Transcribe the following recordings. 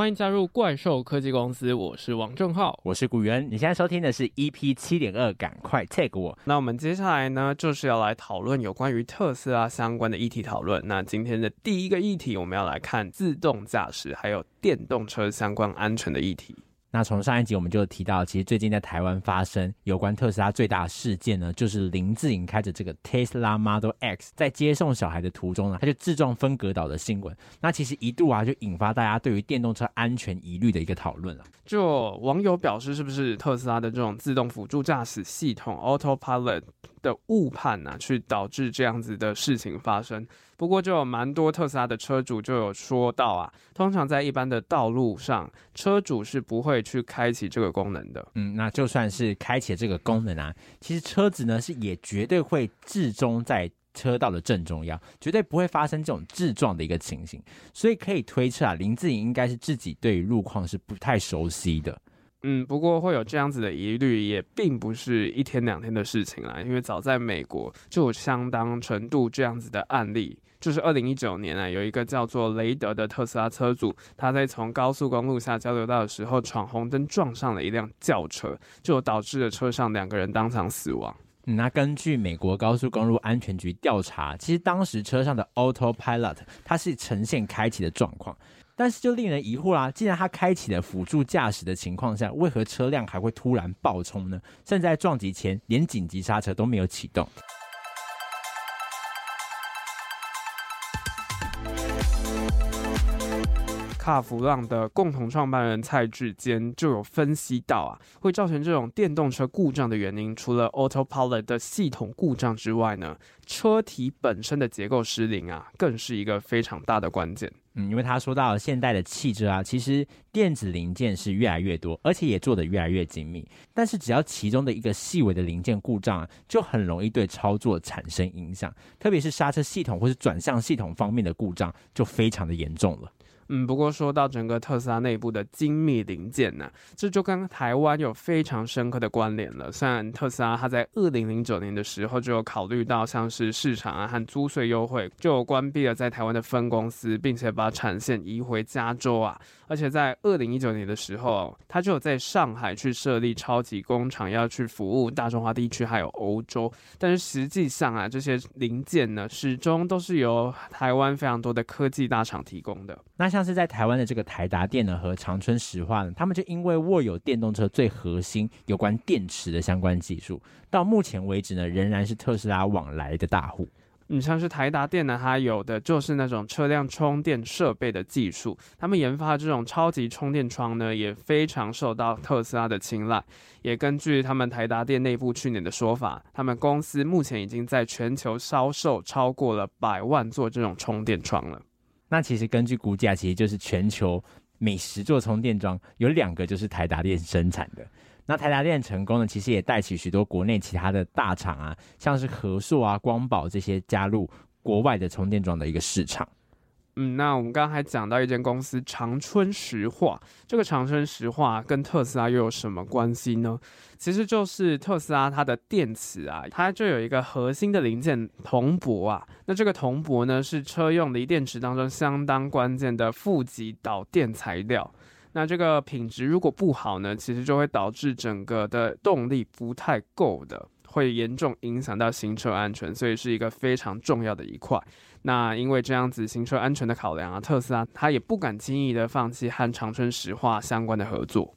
欢迎加入怪兽科技公司，我是王正浩，我是古元。你现在收听的是 EP 七点二，赶快 tag 我。那我们接下来呢，就是要来讨论有关于特斯拉相关的议题讨论。那今天的第一个议题，我们要来看自动驾驶还有电动车相关安全的议题。那从上一集我们就提到，其实最近在台湾发生有关特斯拉最大的事件呢，就是林志颖开着这个 Tesla Model X 在接送小孩的途中呢，他就自撞分隔岛的新闻。那其实一度啊，就引发大家对于电动车安全疑虑的一个讨论了。就网友表示，是不是特斯拉的这种自动辅助驾驶系统 Autopilot 的误判啊，去导致这样子的事情发生？不过，就有蛮多特斯拉的车主就有说到啊，通常在一般的道路上，车主是不会去开启这个功能的。嗯，那就算是开启这个功能啊，其实车子呢是也绝对会置中在车道的正中央，绝对不会发生这种自撞的一个情形。所以可以推测啊，林志颖应该是自己对于路况是不太熟悉的。嗯，不过会有这样子的疑虑，也并不是一天两天的事情啦，因为早在美国就有相当程度这样子的案例。就是二零一九年啊，有一个叫做雷德的特斯拉车主，他在从高速公路下交流道的时候闯红灯，撞上了一辆轿车，就导致了车上两个人当场死亡。那根据美国高速公路安全局调查，其实当时车上的 Autopilot 它是呈现开启的状况，但是就令人疑惑啦，既然他开启了辅助驾驶的情况下，为何车辆还会突然爆冲呢？甚至在撞击前连紧急刹车都没有启动。大弗朗的共同创办人蔡志坚就有分析到啊，会造成这种电动车故障的原因，除了 Autopilot 的系统故障之外呢，车体本身的结构失灵啊，更是一个非常大的关键。嗯，因为他说到现代的汽车啊，其实电子零件是越来越多，而且也做得越来越精密，但是只要其中的一个细微的零件故障啊，就很容易对操作产生影响，特别是刹车系统或是转向系统方面的故障，就非常的严重了。嗯，不过说到整个特斯拉内部的精密零件呢，这就跟台湾有非常深刻的关联了。虽然特斯拉它在二零零九年的时候就有考虑到像是市场啊和租税优惠，就有关闭了在台湾的分公司，并且把产线移回加州啊。而且在二零一九年的时候，它就有在上海去设立超级工厂，要去服务大中华地区还有欧洲。但是实际上啊，这些零件呢，始终都是由台湾非常多的科技大厂提供的。那像是在台湾的这个台达电呢和长春石化呢，他们就因为握有电动车最核心有关电池的相关技术，到目前为止呢，仍然是特斯拉往来的大户。你像是台达电呢，它有的就是那种车辆充电设备的技术，他们研发这种超级充电桩呢，也非常受到特斯拉的青睐。也根据他们台达电内部去年的说法，他们公司目前已经在全球销售超过了百万座这种充电桩了。那其实根据估价，其实就是全球每十座充电桩有两个就是台达电生产的。那台达电成功呢，其实也带起许多国内其他的大厂啊，像是和硕啊、光宝这些加入国外的充电桩的一个市场。嗯，那我们刚刚还讲到一间公司长春石化，这个长春石化跟特斯拉又有什么关系呢？其实就是特斯拉它的电池啊，它就有一个核心的零件铜箔啊。那这个铜箔呢，是车用锂电池当中相当关键的负极导电材料。那这个品质如果不好呢，其实就会导致整个的动力不太够的，会严重影响到行车安全，所以是一个非常重要的一块。那因为这样子行车安全的考量啊，特斯拉它也不敢轻易的放弃和长春石化相关的合作。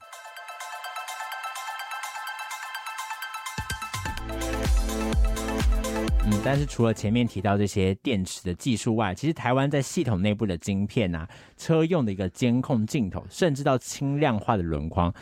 嗯，但是除了前面提到这些电池的技术外，其实台湾在系统内部的晶片啊，车用的一个监控镜头，甚至到轻量化的轮框，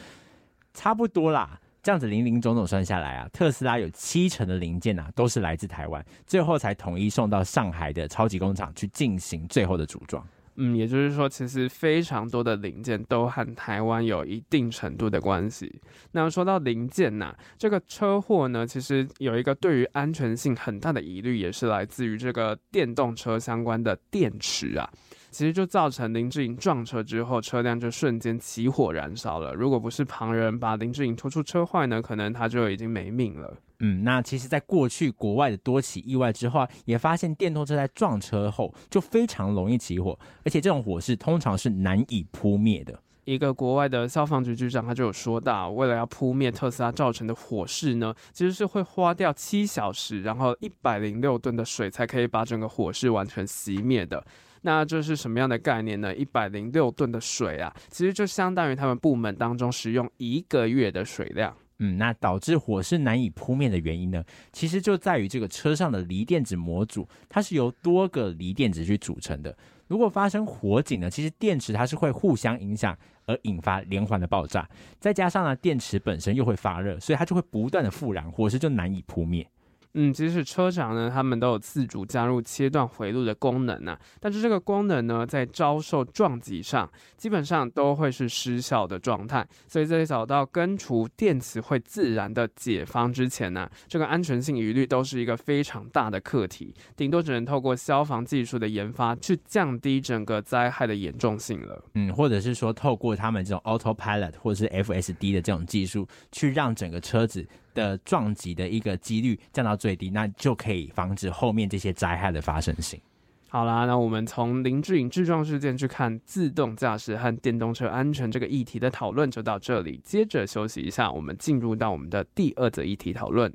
差不多啦。这样子零零总总算下来啊，特斯拉有七成的零件啊，都是来自台湾，最后才统一送到上海的超级工厂去进行最后的组装。嗯，也就是说，其实非常多的零件都和台湾有一定程度的关系。那说到零件呐、啊，这个车祸呢，其实有一个对于安全性很大的疑虑，也是来自于这个电动车相关的电池啊。其实就造成林志颖撞车之后，车辆就瞬间起火燃烧了。如果不是旁人把林志颖拖出车坏呢，可能他就已经没命了。嗯，那其实，在过去国外的多起意外之后，也发现电动车在撞车后就非常容易起火，而且这种火势通常是难以扑灭的。一个国外的消防局局长他就有说到，为了要扑灭特斯拉造成的火势呢，其实是会花掉七小时，然后一百零六吨的水才可以把整个火势完全熄灭的。那这是什么样的概念呢？一百零六吨的水啊，其实就相当于他们部门当中使用一个月的水量。嗯，那导致火势难以扑灭的原因呢，其实就在于这个车上的锂电池模组，它是由多个锂电池去组成的。如果发生火警呢，其实电池它是会互相影响而引发连环的爆炸，再加上呢，电池本身又会发热，所以它就会不断的复燃，火势就难以扑灭。嗯，即使车厂呢，他们都有自主加入切断回路的功能呢、但是这个功能呢，在遭受撞击上，基本上都会是失效的状态。所以在找到根除电池会自燃的解方之前呢、啊，这个安全性疑虑都是一个非常大的课题，顶多只能透过消防技术的研发去降低整个灾害的严重性了。嗯，或者是说透过他们这种 autopilot 或是 FSD 的这种技术，去让整个车子。的撞击的一个几率降到最低，那就可以防止后面这些灾害的发生性。好啦，那我们从林志颖智撞事件去看自动驾驶和电动车安全这个议题的讨论就到这里。接着休息一下，我们进入到我们的第二则议题讨论。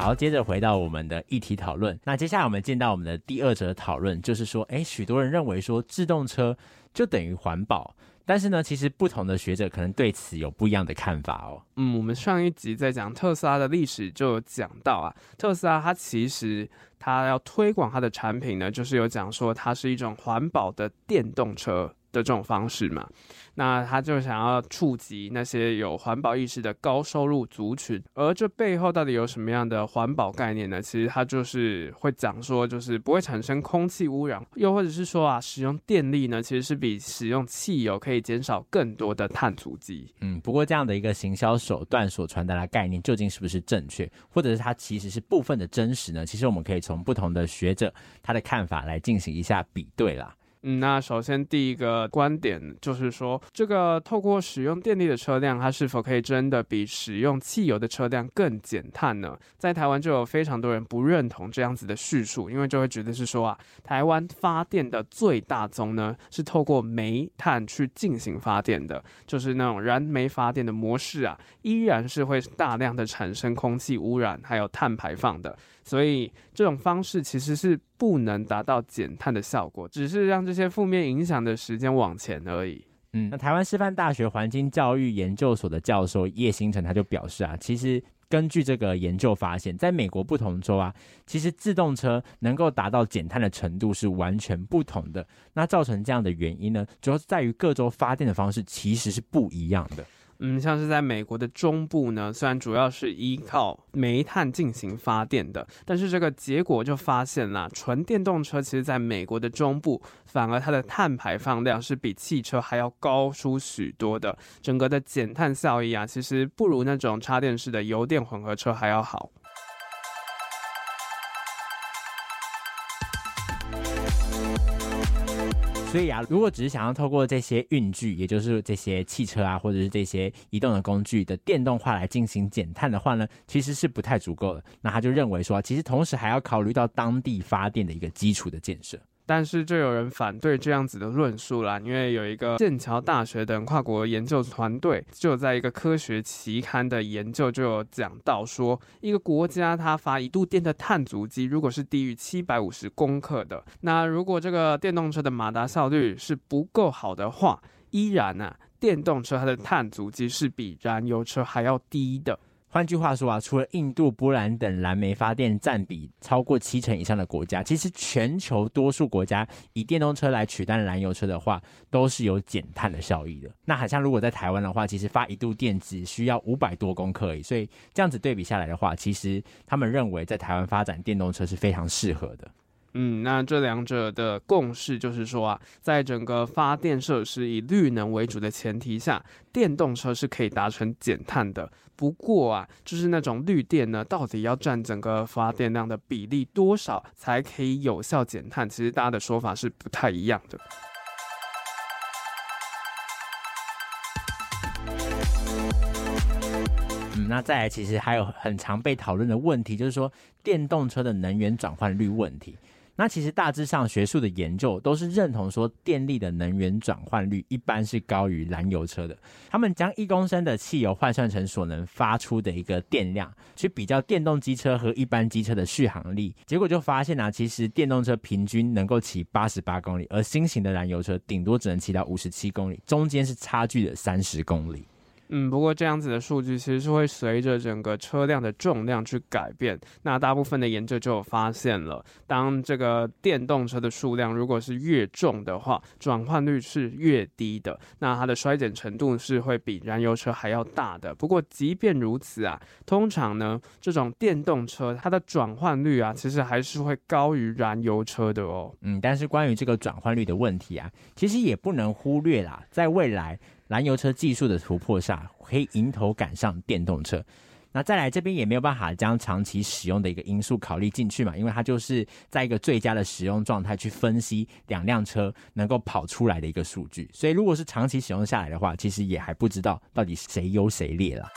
好，接着回到我们的议题讨论。那接下来我们进到我们的第二则讨论，就是说，诶，许多人认为说自动车就等于环保，但是呢，其实不同的学者可能对此有不一样的看法哦。嗯，我们上一集在讲特斯拉的历史就有讲到啊，特斯拉它其实它要推广它的产品呢，就是有讲说它是一种环保的电动车的这种方式嘛。那他就想要触及那些有环保意识的高收入族群，而这背后到底有什么样的环保概念呢？其实他就是会讲说，就是不会产生空气污染，又或者是说啊，使用电力呢，其实是比使用汽油可以减少更多的碳足迹。嗯，不过这样的一个行销手段所传达的概念究竟是不是正确，或者是它其实是部分的真实呢？其实我们可以从不同的学者他的看法来进行一下比对啦。嗯，那首先第一个观点就是说，这个透过使用电力的车辆，它是否可以真的比使用汽油的车辆更减碳呢？在台湾就有非常多人不认同这样子的叙述，因为就会觉得是说啊，台湾发电的最大宗呢是透过煤炭去进行发电的，就是那种燃煤发电的模式啊，依然是会大量的产生空气污染还有碳排放的。所以这种方式其实是不能达到减碳的效果，只是让这些负面影响的时间往前而已。嗯，那台湾师范大学环境教育研究所的教授叶星辰他就表示啊，其实根据这个研究发现，在美国不同州啊，其实自动车能够达到减碳的程度是完全不同的。那造成这样的原因呢，主要是在于各州发电的方式其实是不一样的。嗯，像是在美国的中部呢，虽然主要是依靠煤炭进行发电的，但是这个结果就发现啦，纯电动车其实在美国的中部，反而它的碳排放量是比汽车还要高出许多的，整个的减碳效益啊，其实不如那种插电式的油电混合车还要好。所以啊，如果只是想要透过这些运具，也就是这些汽车啊，或者是这些移动的工具的电动化来进行减碳的话呢，其实是不太足够的。那他就认为说，其实同时还要考虑到当地发电的一个基础的建设。但是就有人反对这样子的论述啦，因为有一个剑桥大学等跨国研究团队就在一个科学期刊的研究就有讲到说，一个国家它发一度电的碳足迹如果是低于七百五十公克的，那如果这个电动车的马达效率是不够好的话，依然呢、啊，电动车它的碳足迹是比燃油车还要低的。换句话说啊，除了印度、波兰等燃煤发电占比超过七成以上的国家，其实全球多数国家以电动车来取代燃油车的话，都是有减碳的效益的。那好像如果在台湾的话，其实发一度电只需要五百多公克而已，所以这样子对比下来的话，其实他们认为在台湾发展电动车是非常适合的。嗯，那这两者的共识就是说啊，在整个发电设施以绿能为主的前提下，电动车是可以达成减碳的。不过啊，就是那种绿电呢，到底要占整个发电量的比例多少才可以有效减碳？其实大家的说法是不太一样的。嗯，那再来，其实还有很常被讨论的问题，就是说电动车的能源转换率问题。那其实大致上学术的研究都是认同说，电力的能源转换率一般是高于燃油车的。他们将一公升的汽油换算成所能发出的一个电量，去比较电动机车和一般机车的续航力，结果就发现啊，其实电动车平均能够骑八十八公里，而新型的燃油车顶多只能骑到五十七公里，中间是差距的三十公里。嗯，不过这样子的数据其实是会随着整个车辆的重量去改变。那大部分的研究就有发现了，当这个电动车的数量如果是越重的话，转换率是越低的，那它的衰减程度是会比燃油车还要大的。不过即便如此啊，通常呢，这种电动车它的转换率啊，其实还是会高于燃油车的哦。嗯，但是关于这个转换率的问题啊，其实也不能忽略啦，在未来。燃油车技术的突破下，可以迎头赶上电动车。那再来这边也没有办法将长期使用的一个因素考虑进去嘛，因为它就是在一个最佳的使用状态去分析两辆车能够跑出来的一个数据。所以如果是长期使用下来的话，其实也还不知道到底谁优谁劣了。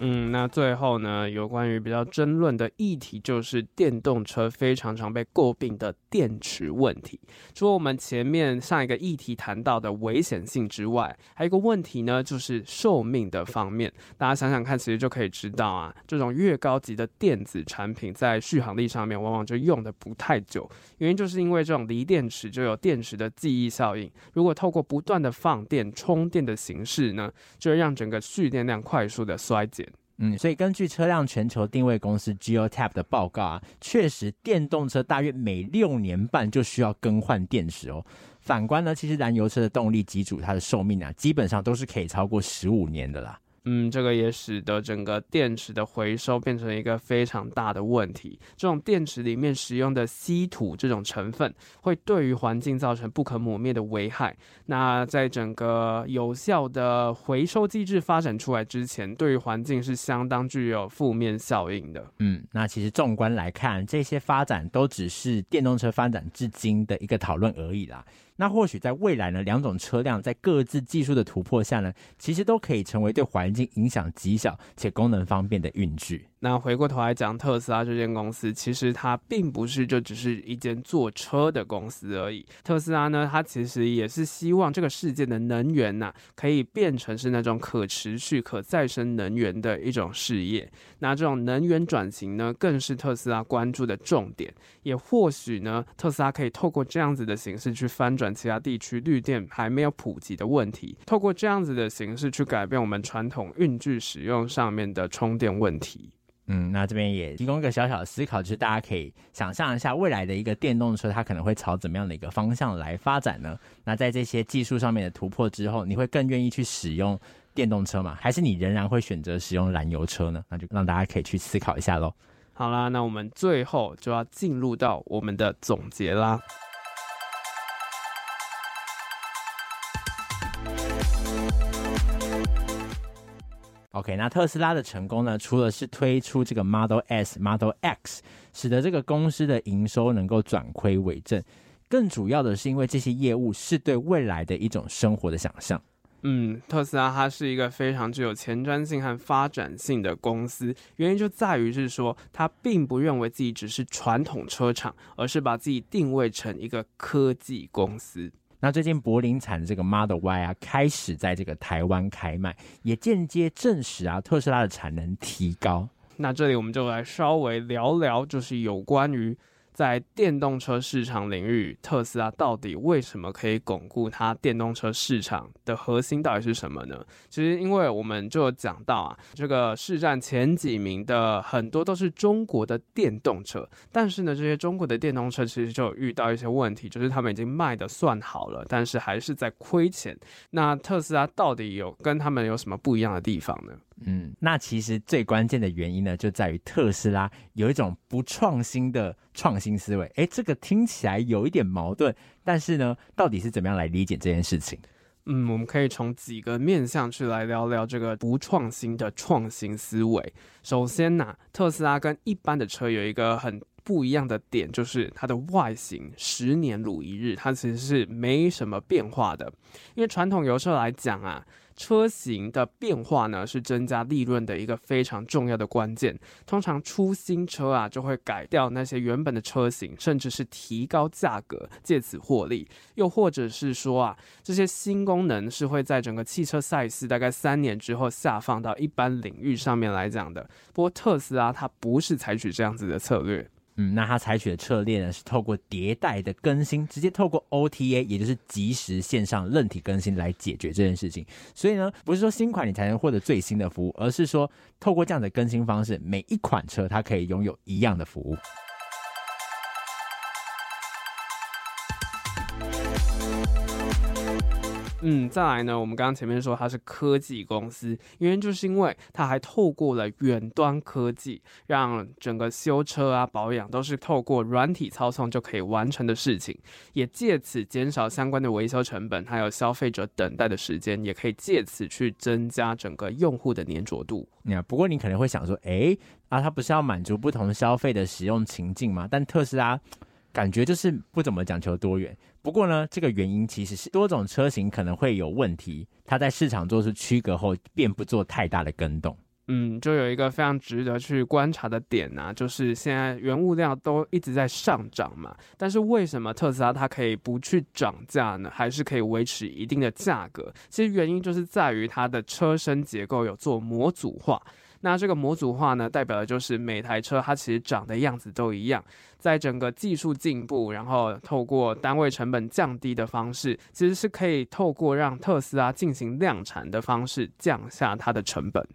嗯，那最后呢，有关于比较争论的议题，就是电动车非常常被诟病的电池问题。除了我们前面上一个议题谈到的危险性之外，还有一个问题呢，就是寿命的方面。大家想想看，其实就可以知道啊，这种越高级的电子产品，在续航力上面往往就用的不太久。原因就是因为这种锂电池就有电池的记忆效应，如果透过不断的放电充电的形式呢，就会让整个蓄电量快速的衰减。嗯，所以根据车辆全球定位公司 GeoTap 的报告啊，确实电动车大约每六年半就需要更换电池哦。反观呢，其实燃油车的动力机组它的寿命啊，基本上都是可以超过十五年的啦。嗯，这个也使得整个电池的回收变成一个非常大的问题。这种电池里面使用的稀土这种成分，会对于环境造成不可磨灭的危害。那在整个有效的回收机制发展出来之前，对于环境是相当具有负面效应的。嗯，那其实纵观来看，这些发展都只是电动车发展至今的一个讨论而已啦。那或许在未来呢，两种车辆在各自技术的突破下呢，其实都可以成为对环境影响极小且功能方便的运具。那回过头来讲，特斯拉这间公司，其实它并不是就只是一间做车的公司而已。特斯拉呢，它其实也是希望这个世界的能源呐、可以变成是那种可持续、可再生能源的一种事业。那这种能源转型呢，更是特斯拉关注的重点。也或许呢，特斯拉可以透过这样子的形式去翻转其他地区绿电还没有普及的问题，透过这样子的形式去改变我们传统运具使用上面的充电问题。嗯，那这边也提供一个小小的思考，就是大家可以想象一下未来的一个电动车，它可能会朝怎么样的一个方向来发展呢？那在这些技术上面的突破之后，你会更愿意去使用电动车吗？还是你仍然会选择使用燃油车呢？那就让大家可以去思考一下喽。好啦，那我们最后就要进入到我们的总结啦。OK，那特斯拉的成功呢，除了是推出这个 Model S、Model X，使得这个公司的营收能够转亏为正，更主要的是因为这些业务是对未来的一种生活的想象。嗯，特斯拉它是一个非常具有前瞻性和发展性的公司，原因就在于是说，它并不认为自己只是传统车厂，而是把自己定位成一个科技公司。那最近柏林产的这个 Model Y 啊，开始在这个台湾开卖，也间接证实啊，特斯拉的产能提高。那这里我们就来稍微聊聊，就是有关于。在电动车市场领域，特斯拉到底为什么可以巩固它电动车市场的核心到底是什么呢？其实，因为我们就讲到啊，这个市占前几名的很多都是中国的电动车，但是呢，这些中国的电动车其实就遇到一些问题，就是他们已经卖得算好了，但是还是在亏钱。那特斯拉到底有跟他们有什么不一样的地方呢？嗯，那其实最关键的原因呢，就在于特斯拉有一种不创新的创新思维。诶，这个听起来有一点矛盾，但是呢，到底是怎么样来理解这件事情？嗯，我们可以从几个面向去来聊聊这个不创新的创新思维。首先呢，特斯拉跟一般的车有一个很不一样的点，就是它的外形十年如一日，它其实是没什么变化的。因为传统油车来讲啊。车型的变化呢，是增加利润的一个非常重要的关键。通常出新车啊，就会改掉那些原本的车型，甚至是提高价格，借此获利。又或者是说啊，这些新功能是会在整个汽车赛事大概三年之后下放到一般领域上面来讲的。不过特斯拉它不是采取这样子的策略。嗯，那它采取的策略呢，是透过迭代的更新，直接透过 OTA，也就是即时线上韧体更新来解决这件事情。所以呢，不是说新款你才能获得最新的服务，而是说透过这样的更新方式，每一款车它可以拥有一样的服务。嗯，再来呢，我们刚刚前面说它是科技公司，原因就是因为它还透过了远端科技，让整个修车啊、保养都是透过软体操纵就可以完成的事情，也借此减少相关的维修成本，还有消费者等待的时间，也可以借此去增加整个用户的粘着度。那不过你可能会想说，哎，啊，它不是要满足不同消费的使用情境吗？但特斯拉感觉就是不怎么讲求多元。不过呢，这个原因其实是多种车型可能会有问题，它在市场做出区隔后，便不做太大的更动。嗯，就有一个非常值得去观察的点呐、就是现在原物料都一直在上涨嘛，但是为什么特斯拉它可以不去涨价呢？还是可以维持一定的价格？其实原因就是在于它的车身结构有做模组化。那这个模组化呢，代表的就是每台车它其实长的样子都一样。在整个技术进步，然后透过单位成本降低的方式，其实是可以透过让特斯拉进行量产的方式降下它的成本。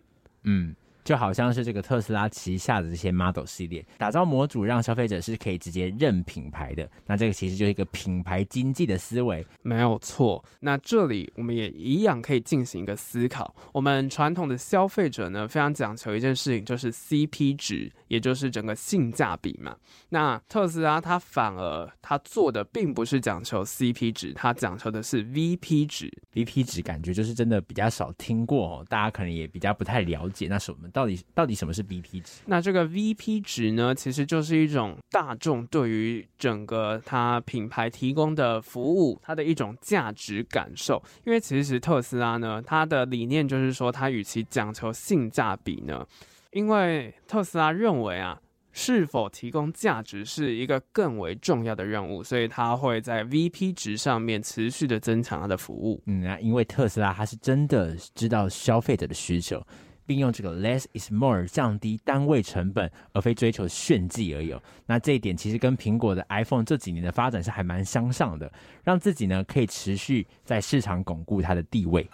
嗯。就好像是这个特斯拉旗下的这些 Model 系列，打造模组让消费者是可以直接认品牌的。那这个其实就是一个品牌经济的思维，没有错。那这里我们也一样可以进行一个思考。我们传统的消费者呢，非常讲求一件事情，就是 CP 值，也就是整个性价比嘛。那特斯拉它反而它做的并不是讲求 CP 值，它讲求的是 VP 值。VP 值感觉就是真的比较少听过哦，大家可能也比较不太了解。那是我们。到底到底什么是 VP 值？那这个 VP 值呢，其实就是一种大众对于整个它品牌提供的服务，它的一种价值感受。因为其实特斯拉呢，它的理念就是说，它与其讲求性价比呢，因为特斯拉认为啊，是否提供价值是一个更为重要的任务，所以它会在 VP 值上面持续的增强它的服务。嗯啊，因为特斯拉它是真的知道消费者的需求。并用这个 less is more 降低单位成本，而非追求炫技而已。那这一点其实跟苹果的 iPhone 这几年的发展是还蛮相像的，让自己呢可以持续在市场巩固它的地位。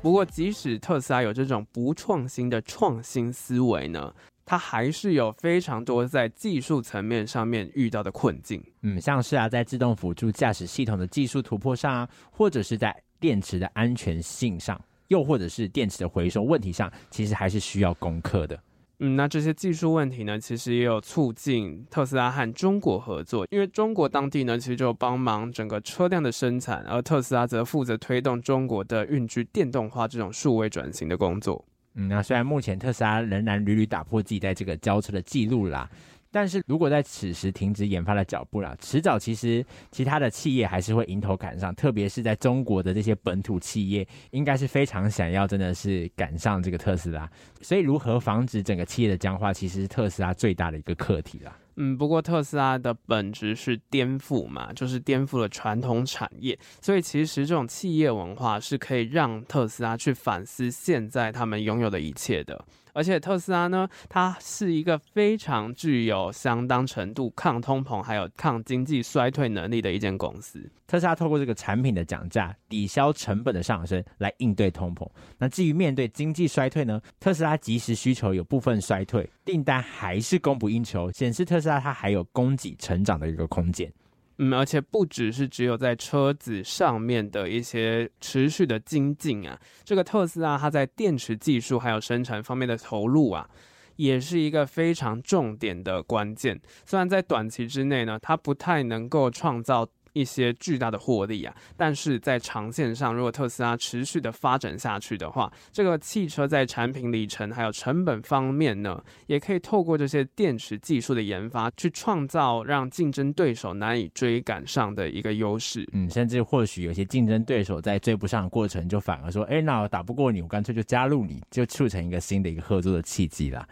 不过，即使特斯拉有这种不创新的创新思维呢，它还是有非常多在技术层面上面遇到的困境，嗯，像是啊，在自动辅助驾驶系统的技术突破上啊，或者是在电池的安全性上，又或者是电池的回收问题上，其实还是需要攻克的。嗯，那这些技术问题呢，其实也有促进特斯拉和中国合作，因为中国当地呢，其实就帮忙整个车辆的生产，而特斯拉则负责推动中国的运具电动化这种数位转型的工作。嗯，那虽然目前特斯拉仍然屡屡打破自己在这个交车的记录啦，但是如果在此时停止研发的脚步啦，迟早其实其他的企业还是会迎头赶上，特别是在中国的这些本土企业，应该是非常想要真的是赶上这个特斯拉，所以如何防止整个企业的僵化，其实是特斯拉最大的一个课题啦。嗯，不过特斯拉的本质是颠覆嘛，就是颠覆了传统产业，所以其实这种企业文化是可以让特斯拉去反思现在他们拥有的一切的。而且特斯拉呢，它是一个非常具有相当程度抗通膨还有抗经济衰退能力的一间公司。特斯拉透过这个产品的讲价，抵消成本的上升，来应对通膨。那至于面对经济衰退呢，特斯拉即时需求有部分衰退，订单还是供不应求，显示特斯拉它还有供给成长的一个空间。嗯，而且不只是只有在车子上面的一些持续的精进啊，这个特斯拉它在电池技术还有生产方面的投入啊，也是一个非常重点的关键。虽然在短期之内呢，它不太能够创造一些巨大的获利啊。但是在长线上，如果特斯拉持续的发展下去的话，这个汽车在产品里程还有成本方面呢，也可以透过这些电池技术的研发，去创造让竞争对手难以追赶上的一个优势。嗯，甚至或许有些竞争对手在追不上的过程，就反而说：“哎，那我打不过你，我干脆就加入你，就促成一个新的一个合作的契机啦。”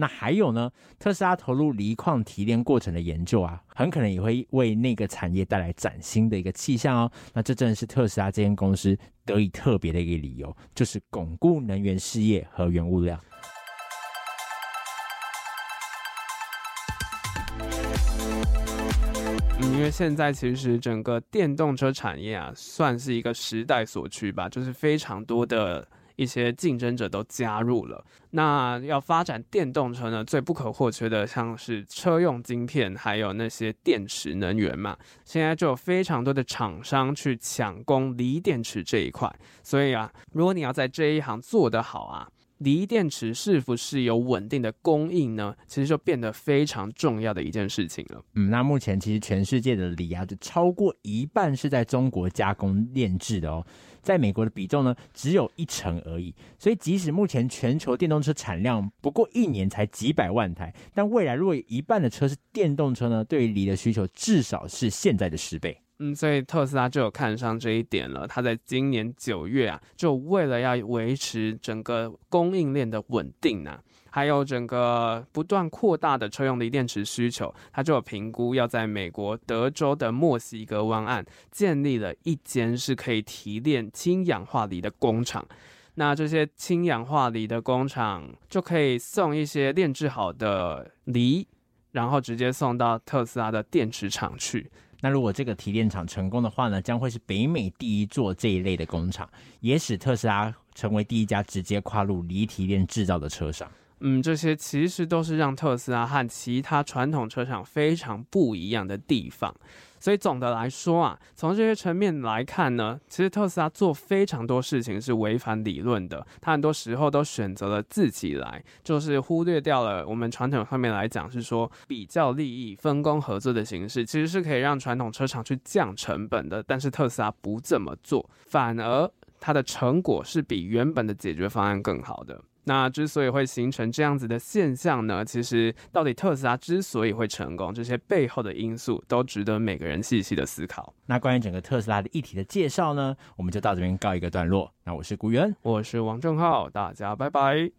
那还有呢？特斯拉投入锂矿提炼过程的研究啊，很可能也会为那个产业带来崭新的一个气象哦。那这正是特斯拉这间公司得以特别的一个理由，就是巩固能源事业和原物料。嗯，因为现在其实整个电动车产业啊，算是一个时代所趋吧，就是非常多的。一些竞争者都加入了，那要发展电动车呢，最不可或缺的像是车用晶片，还有那些电池能源嘛。现在就有非常多的厂商去抢攻锂电池这一块，所以啊，如果你要在这一行做得好啊，锂电池是不是有稳定的供应呢？其实就变得非常重要的一件事情了。嗯，那目前其实全世界的锂啊，就超过一半是在中国加工炼制的哦。在美国的比重呢，只有一成而已。所以，即使目前全球电动车产量不过一年才几百万台，但未来如果一半的车是电动车呢，对于锂的需求至少是现在的十倍。嗯，所以特斯拉就有看上这一点了。他在今年九月啊，就为了要维持整个供应链的稳定呢、还有整个不断扩大的车用锂电池需求，它就有评估要在美国德州的墨西哥湾岸建立了一间是可以提炼氢氧化锂的工厂。那这些氢氧化锂的工厂就可以送一些炼制好的锂，然后直接送到特斯拉的电池厂去。那如果这个提炼厂成功的话呢，将会是北美第一座这一类的工厂，也使特斯拉成为第一家直接跨入锂提炼制造的车商。嗯，这些其实都是让特斯拉和其他传统车厂非常不一样的地方。所以总的来说啊，从这些层面来看呢，其实特斯拉做非常多事情是违反理论的。他很多时候都选择了自己来，就是忽略掉了我们传统上面来讲是说比较利益、分工合作的形式，其实是可以让传统车厂去降成本的。但是特斯拉不这么做，反而它的成果是比原本的解决方案更好的。那之所以会形成这样子的现象呢，其实到底特斯拉之所以会成功，这些背后的因素都值得每个人细细的思考。那关于整个特斯拉的议题的介绍呢，我们就到这边告一个段落。那我是古元，我是王正浩，大家拜拜。